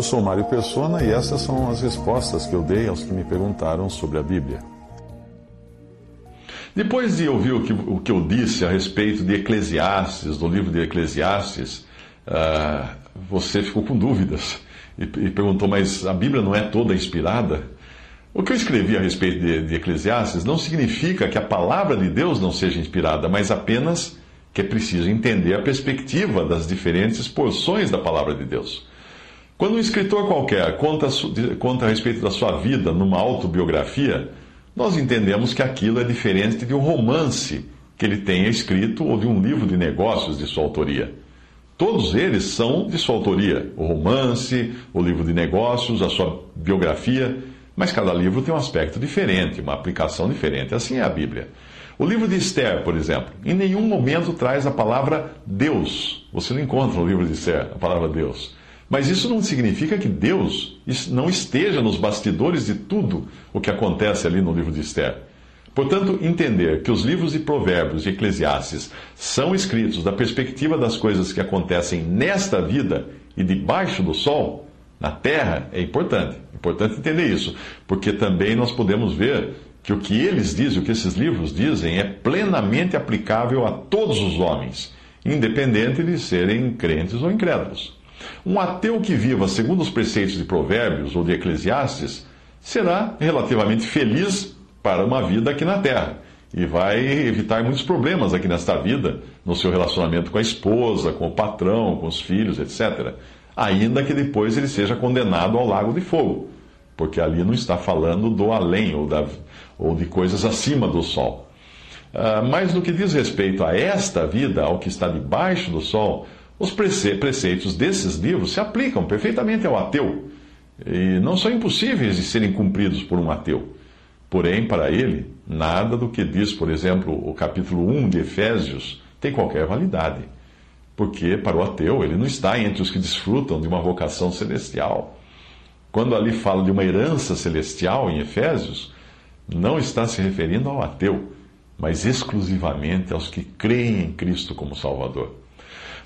Eu sou Mário Persona e essas são as respostas que eu dei aos que me perguntaram sobre a Bíblia. Depois de ouvir o que, o que eu disse a respeito de Eclesiastes, do livro de Eclesiastes, uh, você ficou com dúvidas e, e, perguntou, mas a Bíblia não é toda inspirada? O que eu escrevi a respeito de, de Eclesiastes não significa que a palavra de Deus não seja inspirada, mas apenas que é preciso entender a perspectiva das diferentes porções da palavra de Deus. Quando um escritor qualquer conta, conta a respeito da sua vida numa autobiografia, nós entendemos que aquilo é diferente de um romance que ele tenha escrito ou de um livro de negócios de sua autoria. Todos eles são de sua autoria: o romance, o livro de negócios, a sua biografia, mas cada livro tem um aspecto diferente, uma aplicação diferente. Assim é a Bíblia. O livro de Esther, por exemplo, em nenhum momento traz a palavra Deus. Você não encontra no livro de Esther a palavra Deus. Mas isso não significa que Deus não esteja nos bastidores de tudo o que acontece ali no livro de Esther. Portanto, entender que os livros de Provérbios e Eclesiastes são escritos da perspectiva das coisas que acontecem nesta vida e debaixo do sol, na terra, é importante. Importante entender isso, porque também nós podemos ver que o que eles dizem, o que esses livros dizem, é plenamente aplicável a todos os homens, independente de serem crentes ou incrédulos. Um ateu que viva segundo os preceitos de Provérbios ou de Eclesiastes será relativamente feliz para uma vida aqui na Terra e vai evitar muitos problemas aqui nesta vida, no seu relacionamento com a esposa, com o patrão, com os filhos, etc. Ainda que depois ele seja condenado ao lago de fogo, porque ali não está falando do além ou, da, ou de coisas acima do sol. Uh, mas no que diz respeito a esta vida, ao que está debaixo do sol, os preceitos desses livros se aplicam perfeitamente ao ateu e não são impossíveis de serem cumpridos por um ateu. Porém, para ele, nada do que diz, por exemplo, o capítulo 1 de Efésios tem qualquer validade. Porque, para o ateu, ele não está entre os que desfrutam de uma vocação celestial. Quando ali fala de uma herança celestial em Efésios, não está se referindo ao ateu, mas exclusivamente aos que creem em Cristo como Salvador.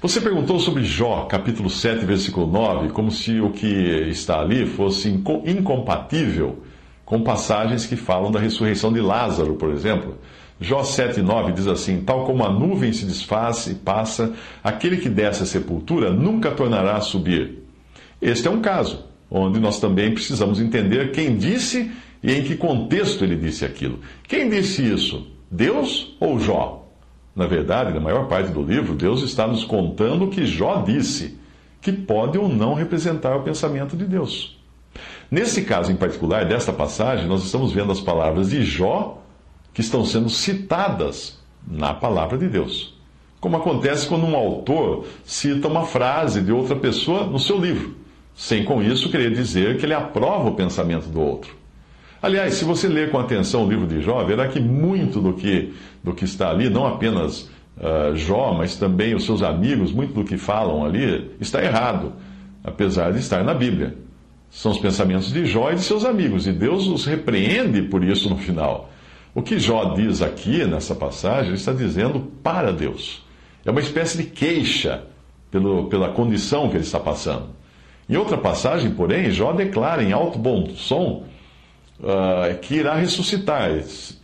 Você perguntou sobre Jó, capítulo 7, versículo 9, como se o que está ali fosse incompatível com passagens que falam da ressurreição de Lázaro, por exemplo. Jó 9 diz assim: Tal como a nuvem se desfaz e passa, aquele que desce à sepultura nunca tornará a subir. Este é um caso, onde nós também precisamos entender quem disse e em que contexto ele disse aquilo. Quem disse isso? Deus ou Jó? Na verdade, na maior parte do livro, Deus está nos contando o que Jó disse, que pode ou não representar o pensamento de Deus. Nesse caso em particular, desta passagem, nós estamos vendo as palavras de Jó que estão sendo citadas na palavra de Deus. Como acontece quando um autor cita uma frase de outra pessoa no seu livro, sem com isso querer dizer que ele aprova o pensamento do outro. Aliás, se você ler com atenção o livro de Jó, verá que muito do que, do que está ali, não apenas uh, Jó, mas também os seus amigos, muito do que falam ali, está errado, apesar de estar na Bíblia. São os pensamentos de Jó e de seus amigos, e Deus os repreende por isso no final. O que Jó diz aqui nessa passagem, ele está dizendo para Deus. É uma espécie de queixa pelo, pela condição que ele está passando. Em outra passagem, porém, Jó declara em alto bom som uh, que irá ressuscitar.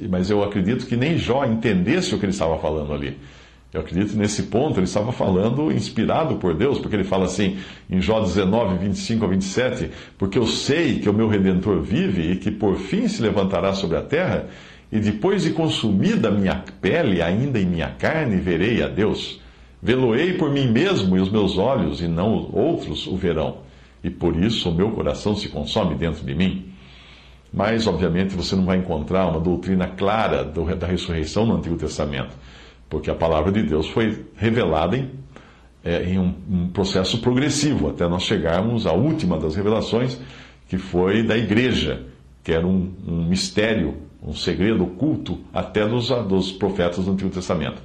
Mas eu acredito que nem Jó entendesse o que ele estava falando ali. Eu acredito que nesse ponto ele estava falando inspirado por Deus, porque ele fala assim em Jó 19, 25 a 27: Porque eu sei que o meu redentor vive e que por fim se levantará sobre a terra, e depois de consumida minha pele, ainda em minha carne, verei a Deus. Veloei por mim mesmo e os meus olhos, e não outros o verão. E por isso o meu coração se consome dentro de mim. Mas, obviamente, você não vai encontrar uma doutrina clara da ressurreição no Antigo Testamento, porque a palavra de Deus foi revelada em é, em um, um processo progressivo, até nós chegarmos à última das revelações, que foi da igreja, que era um, um mistério, um segredo oculto até dos, dos profetas do Antigo Testamento.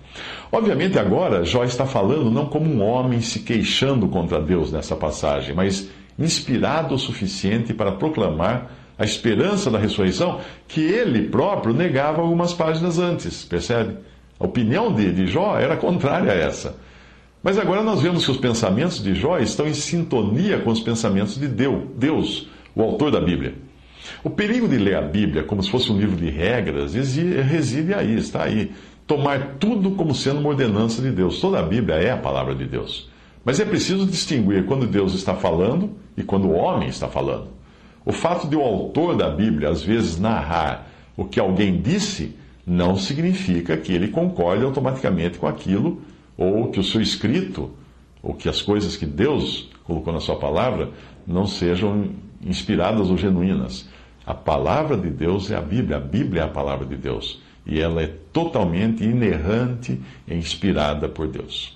Obviamente, agora, Jó está falando não como um homem se queixando contra Deus nessa passagem, mas inspirado o suficiente para proclamar a esperança da ressurreição que ele próprio negava algumas páginas antes, percebe? A opinião de, de Jó era contrária a essa. Mas agora nós vemos que os pensamentos de Jó estão em sintonia com os pensamentos de Deus, o autor da Bíblia. O perigo de ler a Bíblia como se fosse um livro de regras reside aí, está aí. Tomar tudo como sendo uma ordenança de Deus. Toda a Bíblia é a palavra de Deus. Mas é preciso distinguir quando Deus está falando e quando o homem está falando. O fato de o autor da Bíblia, às vezes, narrar o que alguém disse, não significa que ele concorde automaticamente com aquilo, ou que o seu escrito, ou que as coisas que Deus colocou na sua palavra, não sejam inspiradas ou genuínas. A palavra de Deus é a Bíblia, a Bíblia é a palavra de Deus. E ela é totalmente inerrante e inspirada por Deus.